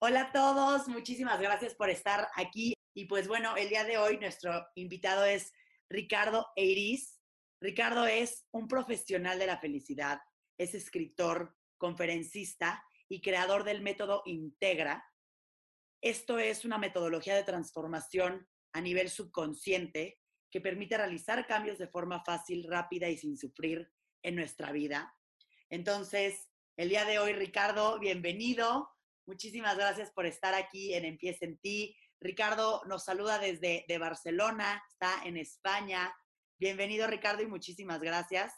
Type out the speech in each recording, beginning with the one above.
Hola a todos, muchísimas gracias por estar aquí. Y pues bueno, el día de hoy nuestro invitado es Ricardo Eiris. Ricardo es un profesional de la felicidad, es escritor, conferencista y creador del método Integra. Esto es una metodología de transformación a nivel subconsciente que permite realizar cambios de forma fácil, rápida y sin sufrir en nuestra vida. Entonces, el día de hoy, Ricardo, bienvenido. Muchísimas gracias por estar aquí en Empieza en ti. Ricardo nos saluda desde de Barcelona, está en España. Bienvenido Ricardo y muchísimas gracias.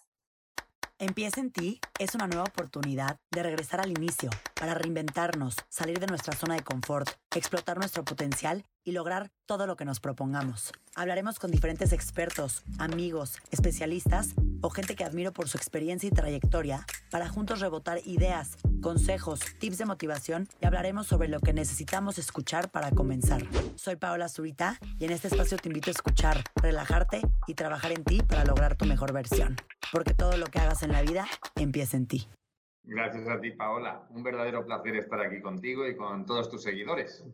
Empieza en ti es una nueva oportunidad de regresar al inicio, para reinventarnos, salir de nuestra zona de confort, explotar nuestro potencial y lograr todo lo que nos propongamos. Hablaremos con diferentes expertos, amigos, especialistas o gente que admiro por su experiencia y trayectoria para juntos rebotar ideas, consejos, tips de motivación y hablaremos sobre lo que necesitamos escuchar para comenzar. Soy Paola Zurita y en este espacio te invito a escuchar, relajarte y trabajar en ti para lograr tu mejor versión. Porque todo lo que hagas en la vida empieza en ti. Gracias a ti, Paola. Un verdadero placer estar aquí contigo y con todos tus seguidores.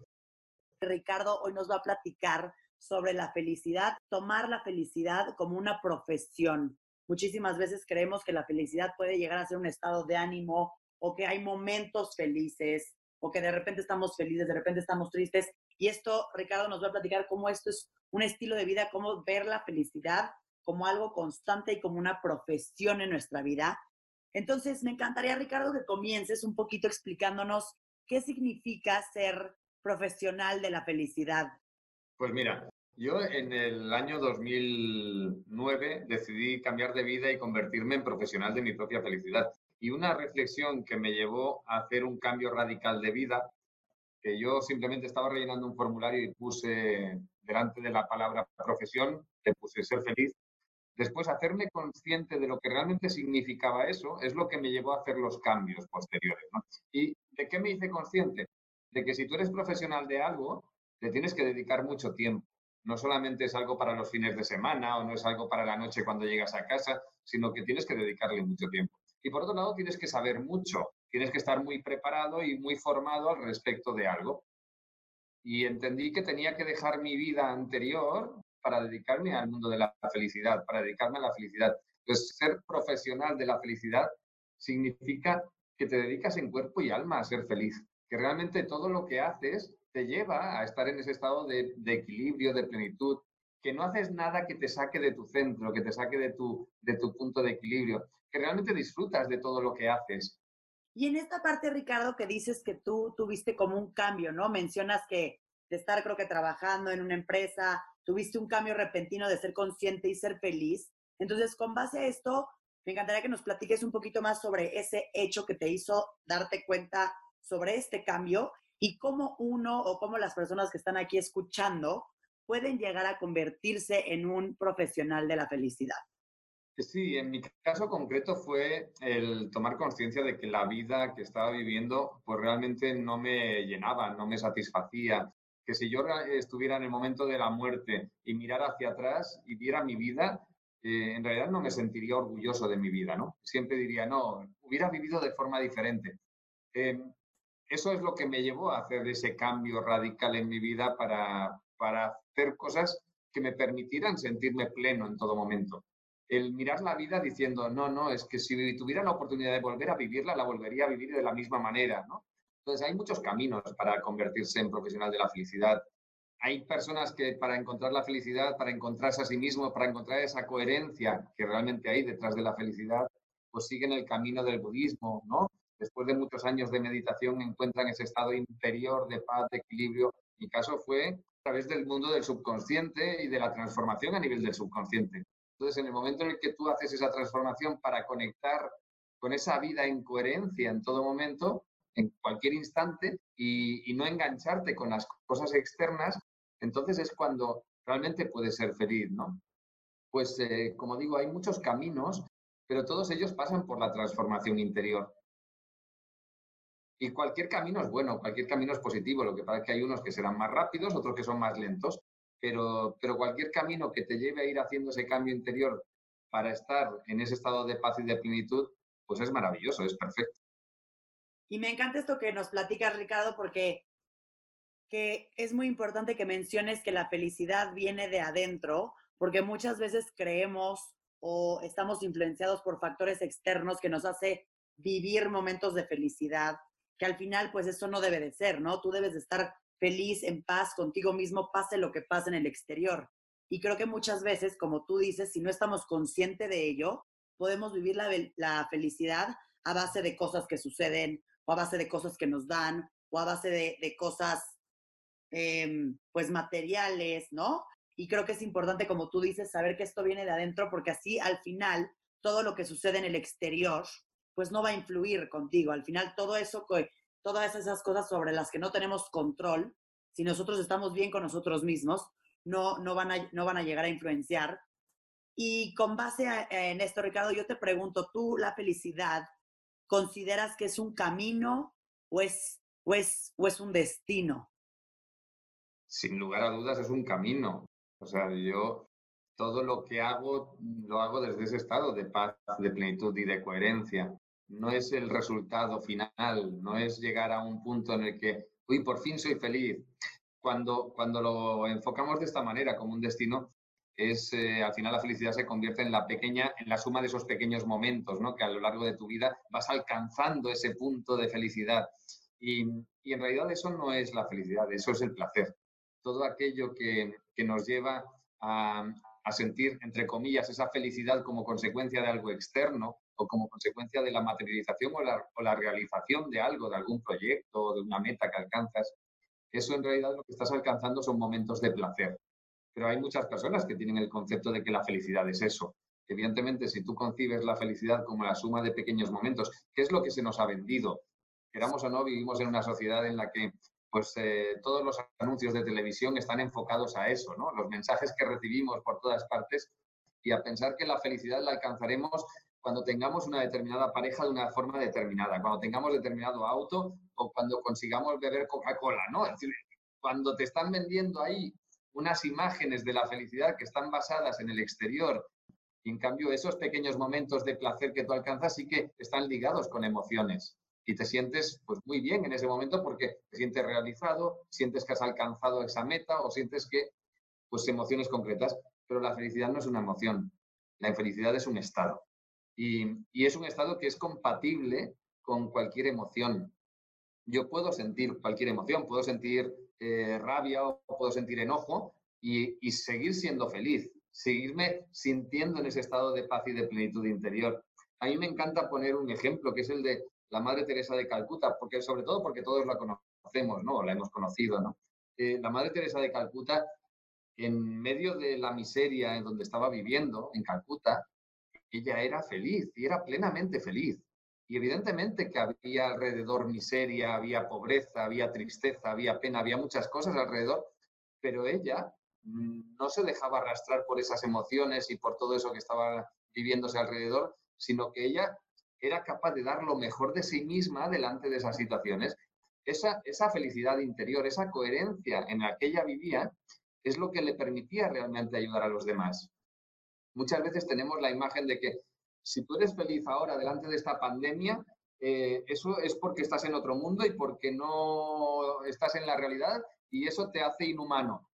Ricardo hoy nos va a platicar sobre la felicidad, tomar la felicidad como una profesión. Muchísimas veces creemos que la felicidad puede llegar a ser un estado de ánimo o que hay momentos felices o que de repente estamos felices, de repente estamos tristes. Y esto, Ricardo nos va a platicar cómo esto es un estilo de vida, cómo ver la felicidad como algo constante y como una profesión en nuestra vida. Entonces, me encantaría, Ricardo, que comiences un poquito explicándonos qué significa ser profesional de la felicidad? Pues mira, yo en el año 2009 decidí cambiar de vida y convertirme en profesional de mi propia felicidad. Y una reflexión que me llevó a hacer un cambio radical de vida, que yo simplemente estaba rellenando un formulario y puse delante de la palabra profesión, le puse ser feliz. Después, hacerme consciente de lo que realmente significaba eso es lo que me llevó a hacer los cambios posteriores. ¿Y de qué me hice consciente? de que si tú eres profesional de algo, te tienes que dedicar mucho tiempo. No solamente es algo para los fines de semana o no es algo para la noche cuando llegas a casa, sino que tienes que dedicarle mucho tiempo. Y por otro lado, tienes que saber mucho, tienes que estar muy preparado y muy formado al respecto de algo. Y entendí que tenía que dejar mi vida anterior para dedicarme al mundo de la felicidad, para dedicarme a la felicidad. Entonces, ser profesional de la felicidad significa que te dedicas en cuerpo y alma a ser feliz que realmente todo lo que haces te lleva a estar en ese estado de, equilibrio, de plenitud, que no haces nada que te saque de tu centro, que te saque de tu, de tu punto de equilibrio, que realmente disfrutas de todo lo que haces. Y en esta parte, Ricardo, que dices que tú tuviste como un cambio, ¿no? Mencionas que de estar, creo que trabajando en una empresa, tuviste un cambio repentino de ser consciente y ser feliz. Entonces, con base a esto, me encantaría que nos platiques un poquito más sobre ese hecho que te hizo darte cuenta sobre este cambio y cómo uno o cómo las personas que están aquí escuchando pueden llegar a convertirse en un profesional de la felicidad. Sí, en mi caso concreto fue el tomar conciencia de que la vida que estaba viviendo pues realmente no me llenaba, no me satisfacía, que si yo estuviera en el momento de la muerte y mirara hacia atrás y viera mi vida, eh, en realidad no me sentiría orgulloso de mi vida, ¿no? Siempre diría, no, hubiera vivido de forma diferente. Em, eso es lo que me llevó a hacer ese cambio radical en mi vida para, para hacer cosas que me permitieran sentirme pleno en todo momento. El mirar la vida diciendo, no, no, es que si tuviera la oportunidad de volver a vivirla, la volvería a vivir de la misma manera, ¿no? Entonces, hay muchos caminos para convertirse en profesional de la felicidad. Hay personas que para encontrar la felicidad, para encontrarse a sí mismo, para encontrar esa coherencia que realmente hay detrás de la felicidad, pues siguen el camino del budismo, ¿no? Después de muchos años de meditación, encuentran ese estado interior de paz, de equilibrio. Mi caso fue a través del mundo del subconsciente y de la transformación a nivel del subconsciente. Entonces, en el momento en el que tú haces esa transformación para conectar con esa vida en coherencia en todo momento, en cualquier instante, y, no engancharte con las cosas externas, entonces es cuando realmente puedes ser feliz, ¿no? Pues, eh, como digo, hay muchos caminos, pero todos ellos pasan por la transformación interior. Y cualquier camino es bueno, cualquier camino es positivo. Lo que pasa es que hay unos que serán más rápidos, otros que son más lentos. Pero, pero cualquier camino que te lleve a ir haciendo ese cambio interior para estar en ese estado de paz y de plenitud, pues es maravilloso, es perfecto. Y me encanta esto que nos platica Ricardo, porque que es muy importante que menciones que la felicidad viene de adentro, porque muchas veces creemos o estamos influenciados por factores externos que nos hace vivir momentos de felicidad, que al final pues eso no debe de ser, ¿no? Tú debes de estar feliz, en paz contigo mismo, pase lo que pase en el exterior. Y creo que muchas veces, como tú dices, si no estamos conscientes de ello, podemos vivir la, felicidad a base de cosas que suceden, o a base de cosas que nos dan, o a base de, cosas, em, pues, materiales, ¿no? Y creo que es importante, como tú dices, saber que esto viene de adentro, porque así al final todo lo que sucede en el exterior, pues no va a influir contigo. Al final todo eso, todas esas cosas sobre las que no tenemos control, si nosotros estamos bien con nosotros mismos, no, no, van, a, no van a llegar a influenciar. Y con base en esto, Ricardo, yo te pregunto, ¿tú la felicidad consideras que es un camino o es, o es, o es un destino? Sin lugar a dudas es un camino. O sea, yo todo lo que hago lo hago desde ese estado de paz, de plenitud y de coherencia. No es el resultado final, no es llegar a un punto en el que, uy, por fin soy feliz cuando, cuando lo enfocamos de esta manera como un destino, es eh, al final la felicidad se convierte en la pequeña, en la suma de esos pequeños momentos, ¿no? Que a lo largo de tu vida vas alcanzando ese punto de felicidad. Y, y en realidad eso no es la felicidad, eso es el placer. Todo aquello que, que nos lleva a, a, sentir, entre comillas, esa felicidad como consecuencia de algo externo o como consecuencia de la materialización o la, realización de algo, de algún proyecto o de una meta que alcanzas, eso en realidad lo que estás alcanzando son momentos de placer. Pero hay muchas personas que tienen el concepto de que la felicidad es eso. Evidentemente, si tú concibes la felicidad como la suma de pequeños momentos, ¿qué es lo que se nos ha vendido? Queramos o no, vivimos en una sociedad en la que pues eh, todos los anuncios de televisión están enfocados a eso, ¿no? Los mensajes que recibimos por todas partes y a pensar que la felicidad la alcanzaremos cuando tengamos una determinada pareja de una forma determinada, cuando tengamos determinado auto o cuando consigamos beber Coca-Cola, ¿no? Cuando te están vendiendo ahí unas imágenes de la felicidad que están basadas en el exterior y en cambio esos pequeños momentos de placer que tú alcanzas sí que están ligados con emociones y te sientes pues muy bien en ese momento porque te sientes realizado, sientes que has alcanzado esa meta o sientes que pues emociones concretas, pero la felicidad no es una emoción, la infelicidad es un estado. Y, es un estado que es compatible con cualquier emoción. Yo puedo sentir cualquier emoción, puedo sentir eh, rabia o puedo sentir enojo y, y, seguir siendo feliz, seguirme sintiendo en ese estado de paz y de plenitud interior. A mí me encanta poner un ejemplo que es el de la Madre Teresa de Calcuta, porque sobre todo porque todos la conocemos, ¿no? La hemos conocido, ¿no? Eh, la Madre Teresa de Calcuta, en medio de la miseria en donde estaba viviendo, en Calcuta, ella era feliz y era plenamente feliz. Y evidentemente que había alrededor miseria, había pobreza, había tristeza, había pena, había muchas cosas alrededor, pero ella mm, no se dejaba arrastrar por esas emociones y por todo eso que estaba viviéndose alrededor, sino que ella era capaz de dar lo mejor de sí misma delante de esas situaciones. Esa, esa felicidad interior, esa coherencia en la que ella vivía, es lo que le permitía realmente ayudar a los demás muchas veces tenemos la imagen de que si tú eres feliz ahora delante de esta pandemia, eh, eso es porque estás en otro mundo y porque no estás en la realidad y eso te hace inhumano.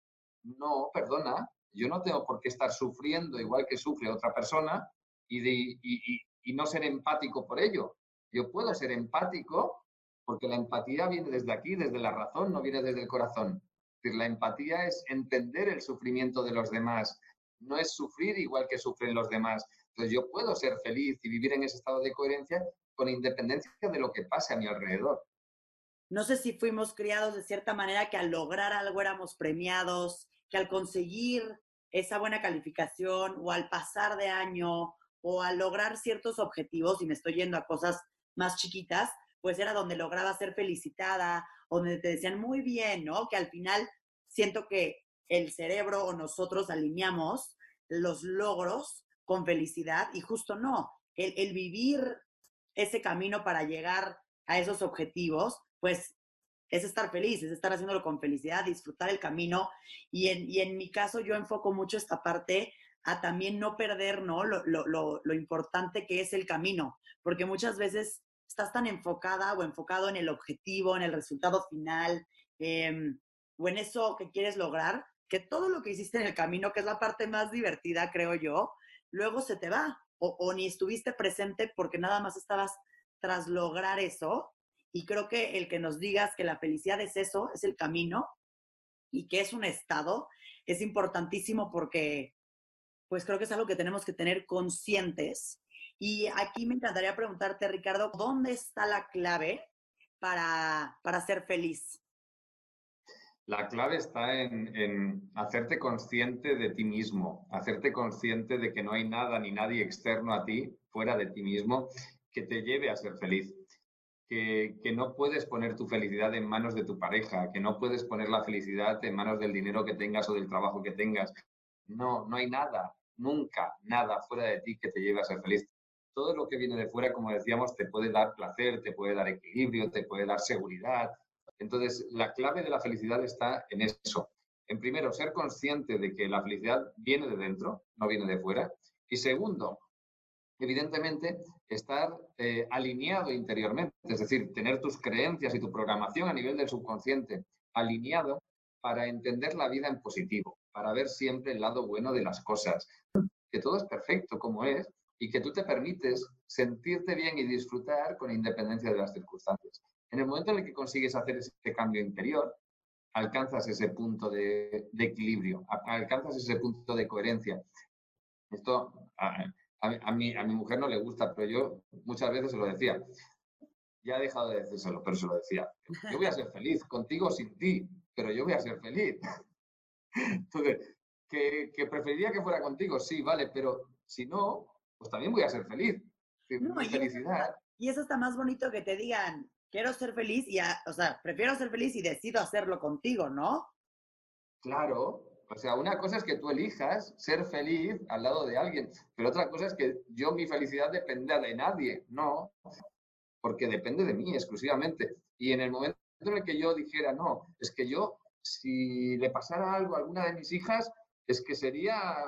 No, perdona, yo no tengo por qué estar sufriendo igual que sufre otra persona y, y no ser empático por ello. Yo puedo ser empático porque la empatía viene desde aquí, desde la razón, no viene desde el corazón. Es decir, la empatía es entender el sufrimiento de los demás, no es sufrir igual que sufren los demás. Entonces yo puedo ser feliz y vivir en ese estado de coherencia con independencia de lo que pase a mi alrededor. No sé si fuimos criados de cierta manera que al lograr algo éramos premiados, que al conseguir esa buena calificación o al pasar de año o al lograr ciertos objetivos, y me estoy yendo a cosas más chiquitas, pues era donde lograba ser felicitada, donde te decían muy bien, ¿no? Que al final siento que el cerebro o nosotros alineamos los logros con felicidad y justo no. El, vivir ese camino para llegar a esos objetivos, pues es estar feliz, es estar haciéndolo con felicidad, disfrutar el camino. Y en, y en mi caso yo enfoco mucho esta parte a también no perder ¿no? Lo, lo, lo, importante que es el camino, porque muchas veces estás tan enfocada o enfocado en el objetivo, en el resultado final, eh, o en eso que quieres lograr, que todo lo que hiciste en el camino, que es la parte más divertida, creo yo, luego se te va o, o ni estuviste presente porque nada más estabas tras lograr eso. Y creo que el que nos digas que la felicidad es eso, es el camino y que es un estado, es importantísimo porque pues creo que es algo que tenemos que tener conscientes. Y aquí me encantaría preguntarte, Ricardo, ¿dónde está la clave para, para ser feliz? La clave está en, en, hacerte consciente de ti mismo, hacerte consciente de que no hay nada ni nadie externo a ti, fuera de ti mismo, que te lleve a ser feliz. Que, que, no puedes poner tu felicidad en manos de tu pareja, que no puedes poner la felicidad en manos del dinero que tengas o del trabajo que tengas. No, no hay nada, nunca nada fuera de ti que te lleve a ser feliz. Todo lo que viene de fuera, como decíamos, te puede dar placer, te puede dar equilibrio, te puede dar seguridad. Entonces, la clave de la felicidad está en eso. En primero, ser consciente de que la felicidad viene de dentro, no viene de fuera. Y segundo, evidentemente, estar eh, alineado interiormente, es decir, tener tus creencias y tu programación a nivel del subconsciente alineado para entender la vida en positivo, para ver siempre el lado bueno de las cosas, que todo es perfecto como es y que tú te permites sentirte bien y disfrutar con independencia de las circunstancias. En el momento en el que consigues hacer ese cambio interior, alcanzas ese punto de, equilibrio, alcanzas ese punto de coherencia. Esto a, mi, a mi mujer no le gusta, pero yo muchas veces se lo decía. Ya he dejado de decírselo, pero se lo decía. Yo voy a ser feliz, contigo sin ti, pero yo voy a ser feliz. Entonces, que, que, preferiría que fuera contigo, sí, vale, pero si no, pues también voy a ser feliz. No, felicidad. Y eso está más bonito que te digan, quiero ser feliz y, o sea, prefiero ser feliz y decido hacerlo contigo, ¿no? Claro, o sea, una cosa es que tú elijas ser feliz al lado de alguien, pero otra cosa es que yo mi felicidad dependa de nadie, no, porque depende de mí exclusivamente. Y en el momento en el que yo dijera, no, es que yo, si le pasara algo a alguna de mis hijas, es que sería,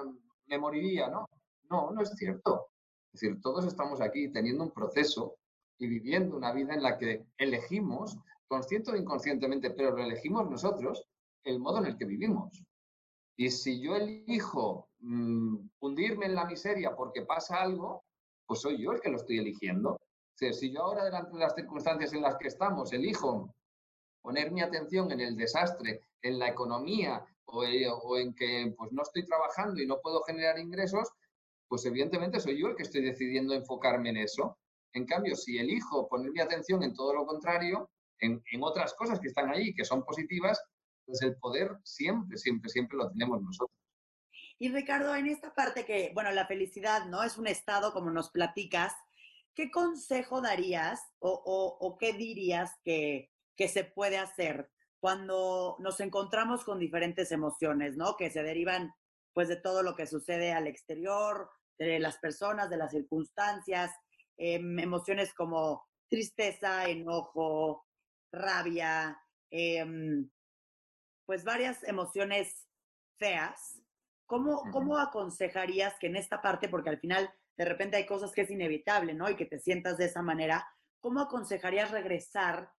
me moriría, ¿no? No, no es cierto. Es decir, todos estamos aquí teniendo un proceso y viviendo una vida en la que elegimos, consciente o inconscientemente, pero lo elegimos nosotros, el modo en el que vivimos. Y si yo elijo mmm, hundirme en la miseria porque pasa algo, pues soy yo el que lo estoy eligiendo. O sea, si yo ahora, delante de las circunstancias en las que estamos, elijo poner mi atención en el desastre, en la economía o, eh, o, en que pues, no estoy trabajando y no puedo generar ingresos, pues evidentemente soy yo el que estoy decidiendo enfocarme en eso. En cambio, si elijo poner mi atención en todo lo contrario, en, en otras cosas que están ahí, que son positivas, pues el poder siempre, siempre, siempre lo tenemos nosotros. Y Ricardo, en esta parte que, bueno, la felicidad, ¿no? Es un estado, como nos platicas. ¿Qué consejo darías o, o qué dirías que, que se puede hacer cuando nos encontramos con diferentes emociones, ¿no? Que se derivan, pues, de todo lo que sucede al exterior, de las personas, de las circunstancias, eh, emociones como tristeza, enojo, rabia, eh, pues varias emociones feas, ¿cómo, ¿cómo aconsejarías que en esta parte, porque al final de repente hay cosas que es inevitable, ¿no? Y que te sientas de esa manera, ¿cómo aconsejarías regresar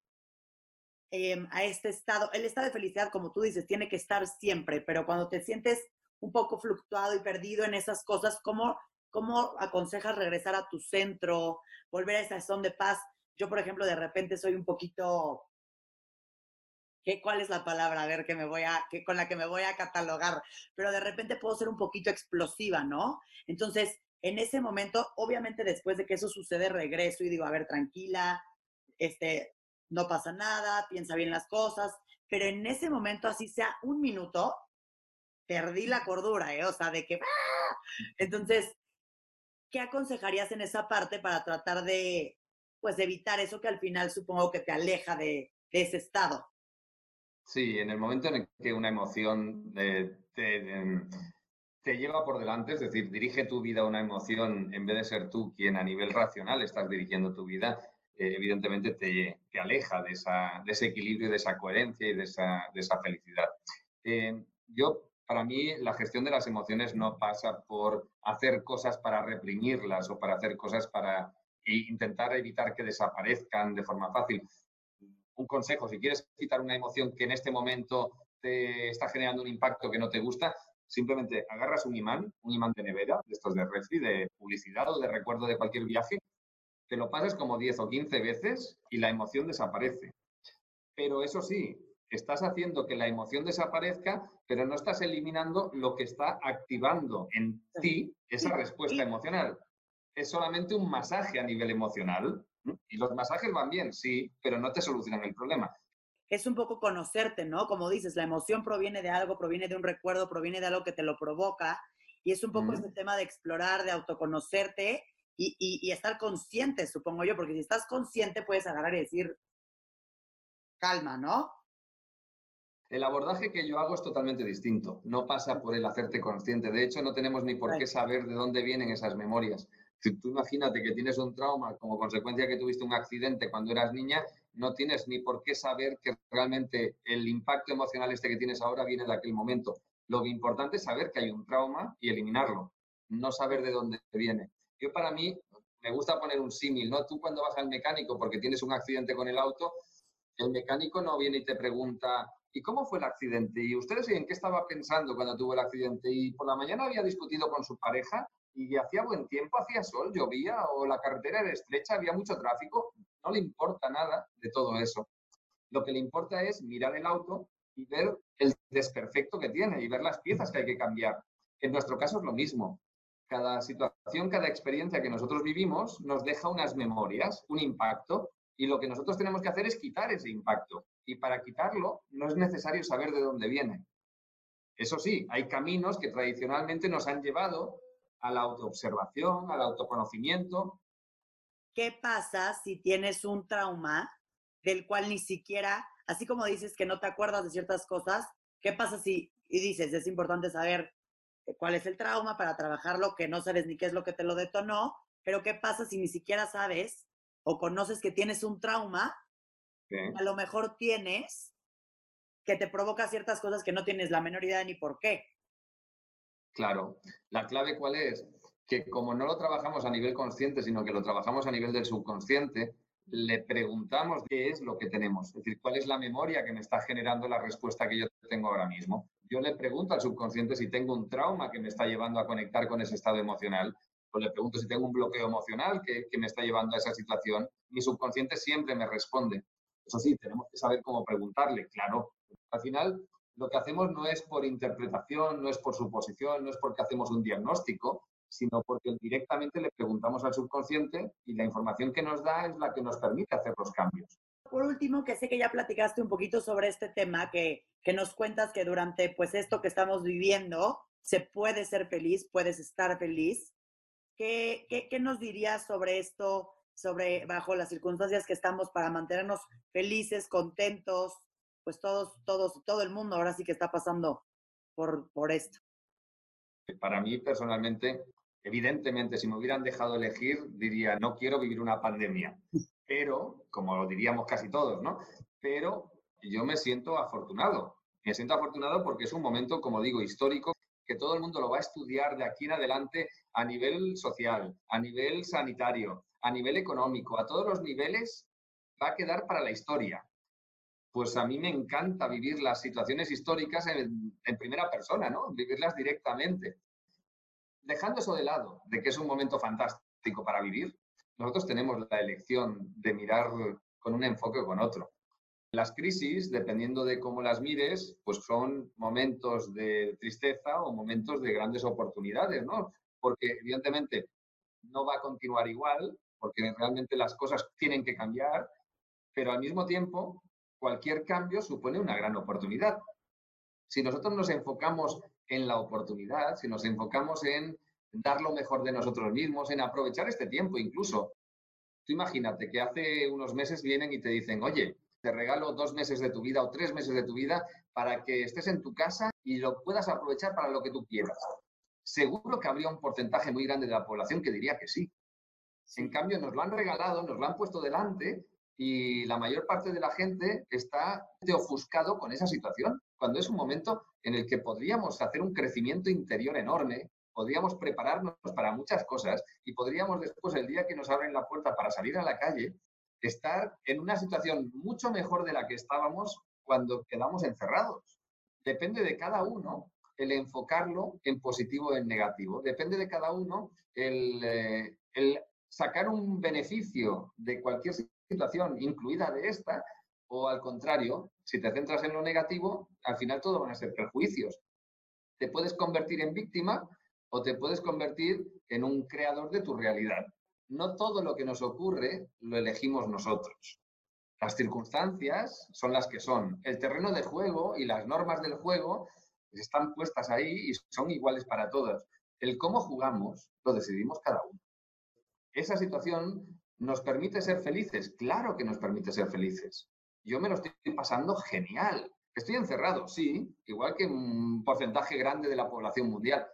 eh, a este estado? El estado de felicidad, como tú dices, tiene que estar siempre, pero cuando te sientes un poco fluctuado y perdido en esas cosas, ¿cómo, cómo aconsejas regresar a tu centro, volver a esa zona de paz? Yo, por ejemplo, de repente soy un poquito ¿Qué, ¿Cuál es la palabra? A ver, que me voy a, que, con la que me voy a catalogar. Pero de repente puedo ser un poquito explosiva, ¿no? Entonces, en ese momento, obviamente después de que eso sucede, regreso y digo, a ver, tranquila, este, no pasa nada, piensa bien las cosas, pero en ese momento, así sea un minuto, perdí la cordura, ¿eh? O sea, de que... ¡ah! Entonces, ¿qué aconsejarías en esa parte para tratar de, pues, evitar eso que al final supongo que te aleja de, ese estado? Sí, en el momento en el que una emoción eh, te, em, te, lleva por delante, es decir, dirige tu vida a una emoción en vez de ser tú quien a nivel racional estás dirigiendo tu vida, eh, evidentemente te, te aleja de, esa, de, ese equilibrio, de esa coherencia y de esa, de esa felicidad. Eh, yo, para mí, la gestión de las emociones no pasa por hacer cosas para reprimirlas o para hacer cosas para intentar evitar que desaparezcan de forma fácil un consejo, si quieres quitar una emoción que en este momento te está generando un impacto que no te gusta, simplemente agarras un imán, un imán de nevera, de estos de refri, de publicidad o de recuerdo de cualquier viaje, te lo pasas como 10 o 15 veces y la emoción desaparece. Pero eso sí, estás haciendo que la emoción desaparezca, pero no estás eliminando lo que está activando en ti esa respuesta emocional. Es solamente un masaje a nivel emocional. Y los masajes van bien, sí, pero no te solucionan el problema. Es un poco conocerte, ¿no? Como dices, la emoción proviene de algo, proviene de un recuerdo, proviene de algo que te lo provoca. Y es un poco ese tema de explorar, de autoconocerte y, y, estar consciente, supongo yo, porque si estás consciente puedes agarrar y decir, calma, ¿no? El abordaje que yo hago es totalmente distinto. No pasa por el hacerte consciente. De hecho, no tenemos ni por qué saber de dónde vienen esas memorias. Si tú imagínate que tienes un trauma como consecuencia que tuviste un accidente cuando eras niña, no tienes ni por qué saber que realmente el impacto emocional este que tienes ahora viene de aquel momento. Lo importante es saber que hay un trauma y eliminarlo, no saber de dónde viene. Yo para mí me gusta poner un símil, ¿no? Tú cuando vas al mecánico porque tienes un accidente con el auto, el mecánico no viene y te pregunta, ¿y cómo fue el accidente? ¿Y ustedes en qué estaba pensando cuando tuvo el accidente? ¿Y por la mañana había discutido con su pareja? y hacía buen tiempo, hacía sol, llovía o la carretera era estrecha, había mucho tráfico, no le importa nada de todo eso. Lo que le importa es mirar el auto y ver el desperfecto que tiene y ver las piezas que hay que cambiar. En nuestro caso es lo mismo. Cada situación, cada experiencia que nosotros vivimos nos deja unas memorias, un impacto, y lo que nosotros tenemos que hacer es quitar ese impacto. Y para quitarlo no es necesario saber de dónde viene. Eso sí, hay caminos que tradicionalmente nos han llevado a la autoobservación, al autoconocimiento. ¿Qué pasa si tienes un trauma del cual ni siquiera, así como dices que no te acuerdas de ciertas cosas, qué pasa si, y dices, es importante saber cuál es el trauma para trabajarlo, que no sabes ni qué es lo que te lo detonó, pero qué pasa si ni siquiera sabes o conoces que tienes un trauma, a lo mejor tienes que te provoca ciertas cosas que no tienes la menor idea ni por qué. Claro. ¿La clave cuál es? Que como no lo trabajamos a nivel consciente, sino que lo trabajamos a nivel del subconsciente, le preguntamos qué es lo que tenemos, es decir, cuál es la memoria que me está generando la respuesta que yo tengo ahora mismo. Yo le pregunto al subconsciente si tengo un trauma que me está llevando a conectar con ese estado emocional, o le pregunto si tengo un bloqueo emocional que, que me está llevando a esa situación. Mi subconsciente siempre me responde. Eso sí, tenemos que saber cómo preguntarle, claro. Al final, lo que hacemos no es por interpretación, no es por suposición, no es porque hacemos un diagnóstico, sino porque directamente le preguntamos al subconsciente y la información que nos da es la que nos permite hacer los cambios. Por último, que sé que ya platicaste un poquito sobre este tema, que, que nos cuentas que durante pues esto que estamos viviendo se puede ser feliz, puedes estar feliz. ¿Qué, qué, qué nos dirías sobre esto, sobre bajo las circunstancias que estamos para mantenernos felices, contentos, pues todos, todos, todo el mundo ahora sí que está pasando por, por esto. Para mí personalmente, evidentemente, si me hubieran dejado elegir, diría, no quiero vivir una pandemia. Pero, como lo diríamos casi todos, ¿no? Pero yo me siento afortunado. Me siento afortunado porque es un momento, como digo, histórico, que todo el mundo lo va a estudiar de aquí en adelante a nivel social, a nivel sanitario, a nivel económico, a todos los niveles, va a quedar para la historia pues a mí me encanta vivir las situaciones históricas en, primera persona, ¿no? Vivirlas directamente. Dejando eso de lado, de que es un momento fantástico para vivir, nosotros tenemos la elección de mirar con un enfoque o con otro. Las crisis, dependiendo de cómo las mires, pues son momentos de tristeza o momentos de grandes oportunidades, ¿no? Porque evidentemente no va a continuar igual, porque realmente las cosas tienen que cambiar, pero al mismo tiempo cualquier cambio supone una gran oportunidad. Si nosotros nos enfocamos en la oportunidad, si nos enfocamos en dar lo mejor de nosotros mismos, en aprovechar este tiempo incluso. Tú imagínate que hace unos meses vienen y te dicen, oye, te regalo dos meses de tu vida o tres meses de tu vida para que estés en tu casa y lo puedas aprovechar para lo que tú quieras. Seguro que habría un porcentaje muy grande de la población que diría que sí. En cambio, nos lo han regalado, nos lo han puesto delante y la mayor parte de la gente está ofuscado con esa situación, cuando es un momento en el que podríamos hacer un crecimiento interior enorme, podríamos prepararnos para muchas cosas y podríamos después, el día que nos abren la puerta para salir a la calle, estar en una situación mucho mejor de la que estábamos cuando quedamos encerrados. Depende de cada uno el enfocarlo en positivo o en negativo. Depende de cada uno el, eh, sacar un beneficio de cualquier situación, incluida de esta, o al contrario, si te centras en lo negativo, al final todo van a ser perjuicios. Te puedes convertir en víctima o te puedes convertir en un creador de tu realidad. No todo lo que nos ocurre lo elegimos nosotros. Las circunstancias son las que son. El terreno de juego y las normas del juego están puestas ahí y son iguales para todos. El cómo jugamos lo decidimos cada uno. Esa situación nos permite ser felices. Claro que nos permite ser felices. Yo me lo estoy pasando genial. Estoy encerrado, sí, igual que un porcentaje grande de la población mundial,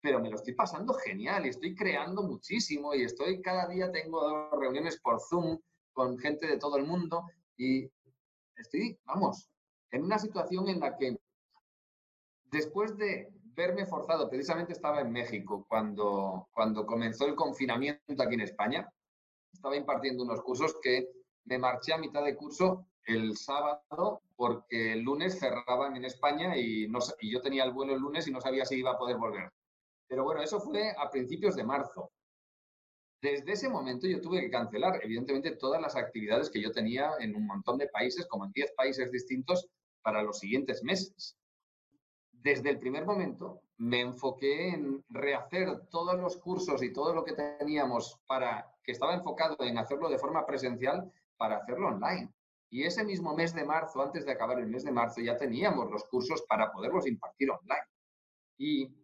pero me lo estoy pasando genial y estoy creando muchísimo y estoy cada día tengo reuniones por Zoom con gente de todo el mundo y estoy, vamos, en una situación en la que después de verme forzado, precisamente estaba en México cuando, cuando comenzó el confinamiento aquí en España, estaba impartiendo unos cursos que me marché a mitad de curso el sábado porque el lunes cerraban en España y, no, y yo tenía el vuelo el lunes y no sabía si iba a poder volver. Pero bueno, eso fue a principios de marzo. Desde ese momento yo tuve que cancelar, evidentemente, todas las actividades que yo tenía en un montón de países, como en 10 países distintos, para los siguientes meses. Desde el primer momento me enfoqué en rehacer todos los cursos y todo lo que teníamos para que estaba enfocado en hacerlo de forma presencial para hacerlo online. Y ese mismo mes de marzo, antes de acabar el mes de marzo, ya teníamos los cursos para poderlos impartir online. Y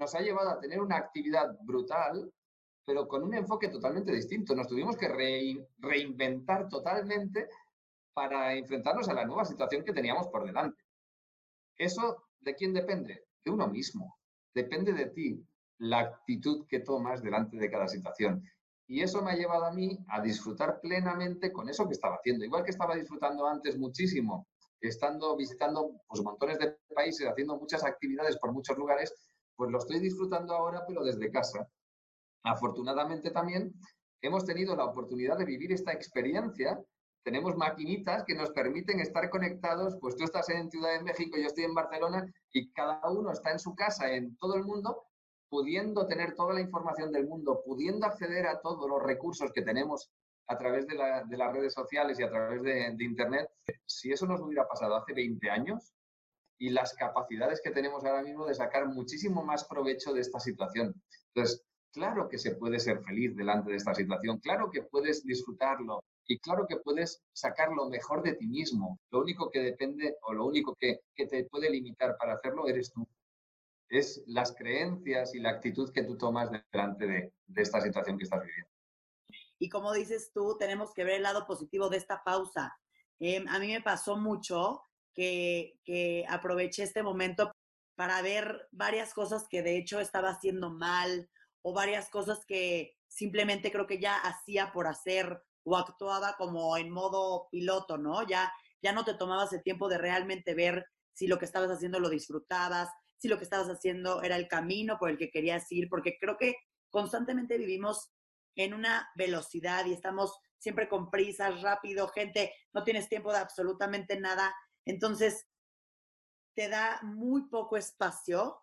nos ha llevado a tener una actividad brutal, pero con un enfoque totalmente distinto. Nos tuvimos que reinventar totalmente para enfrentarnos a la nueva situación que teníamos por delante. ¿Eso de quién depende? De uno mismo. Depende de ti la actitud que tomas delante de cada situación. Y eso me ha llevado a mí a disfrutar plenamente con eso que estaba haciendo. Igual que estaba disfrutando antes muchísimo, estando visitando pues, montones de países, haciendo muchas actividades por muchos lugares, pues lo estoy disfrutando ahora, pero desde casa. Afortunadamente también hemos tenido la oportunidad de vivir esta experiencia. Tenemos maquinitas que nos permiten estar conectados, pues tú estás en Ciudad de México, yo estoy en Barcelona y cada uno está en su casa, en todo el mundo, pudiendo tener toda la información del mundo, pudiendo acceder a todos los recursos que tenemos a través de, las redes sociales y a través de, de Internet. Si eso nos hubiera pasado hace 20 años, y las capacidades que tenemos ahora mismo de sacar muchísimo más provecho de esta situación. Entonces, claro que se puede ser feliz delante de esta situación, claro que puedes disfrutarlo y claro que puedes sacar lo mejor de ti mismo. Lo único que depende o lo único que, te puede limitar para hacerlo eres tú. Es las creencias y la actitud que tú tomas delante de, esta situación que estás viviendo. Y como dices tú, tenemos que ver el lado positivo de esta pausa. Em, a mí me pasó mucho que, aproveché este momento para ver varias cosas que de hecho estaba haciendo mal o varias cosas que simplemente creo que ya hacía por hacer o actuaba como en modo piloto, ¿no? Ya, ya no te tomabas el tiempo de realmente ver si lo que estabas haciendo lo disfrutabas, si lo que estabas haciendo era el camino por el que querías ir, porque creo que constantemente vivimos en una velocidad y estamos siempre con prisas, rápido, gente, no tienes tiempo de absolutamente nada entonces, te da muy poco espacio,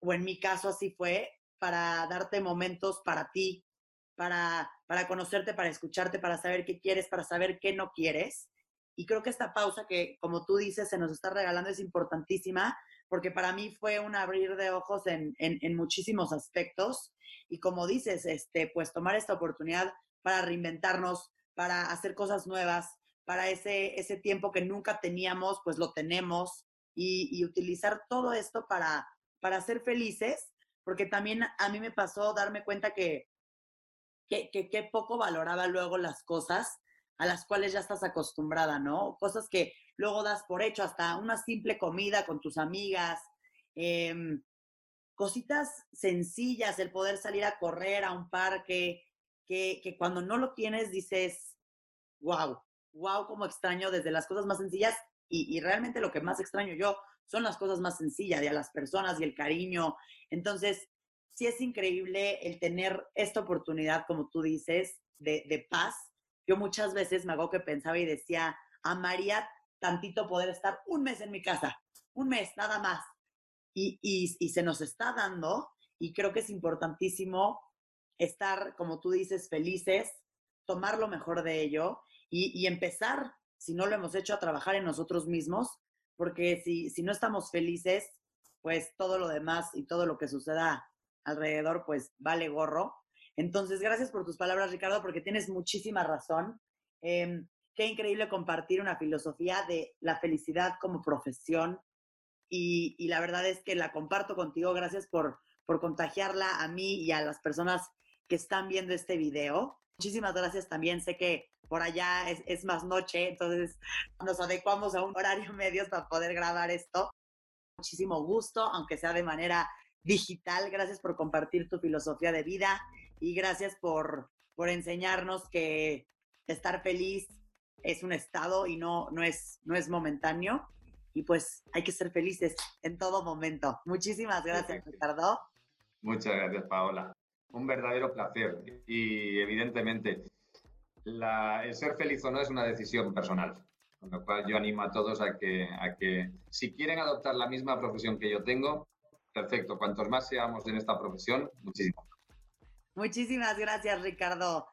o en mi caso así fue, para darte momentos para ti, para, para conocerte, para escucharte, para saber qué quieres, para saber qué no quieres. Y creo que esta pausa que, como tú dices, se nos está regalando es importantísima, porque para mí fue un abrir de ojos en, en, en muchísimos aspectos. Y como dices, este, pues tomar esta oportunidad para reinventarnos, para hacer cosas nuevas, para ese, ese tiempo que nunca teníamos, pues lo tenemos y, utilizar todo esto para, para ser felices, porque también a mí me pasó darme cuenta que, que, que, poco valoraba luego las cosas a las cuales ya estás acostumbrada, ¿no? Cosas que luego das por hecho, hasta una simple comida con tus amigas, em, cositas sencillas, el poder salir a correr a un parque, que, que cuando no lo tienes dices, wow, wow, como extraño desde las cosas más sencillas y, realmente lo que más extraño yo son las cosas más sencillas y a las personas y el cariño. Entonces, sí es increíble el tener esta oportunidad, como tú dices, de, paz, yo muchas veces me hago que pensaba y decía, amaría tantito poder estar un mes en mi casa, un mes, nada más. Y, y, se nos está dando y creo que es importantísimo estar, como tú dices, felices, tomar lo mejor de ello y, y, empezar, si no lo hemos hecho, a trabajar en nosotros mismos, porque si, si no estamos felices, pues todo lo demás y todo lo que suceda alrededor, pues vale gorro. Entonces, gracias por tus palabras, Ricardo, porque tienes muchísima razón. Em, qué increíble compartir una filosofía de la felicidad como profesión. Y, la verdad es que la comparto contigo. Gracias por, por contagiarla a mí y a las personas que están viendo este video. Muchísimas gracias también. Sé que por allá es, es más noche, entonces nos adecuamos a un horario medio para poder grabar esto. Muchísimo gusto, aunque sea de manera digital. Gracias por compartir tu filosofía de vida y gracias por, por enseñarnos que estar feliz es un estado y no, no, es, no es momentáneo. Y pues hay que ser felices en todo momento. Muchísimas gracias, Ricardo. Muchas gracias, Paola. Un verdadero placer. Y evidentemente, la, el ser feliz o no es una decisión personal. Con lo cual yo animo a todos a que, a que si quieren adoptar la misma profesión que yo tengo, perfecto. Cuantos más seamos en esta profesión, muchísimo. Muchísimas gracias, Ricardo.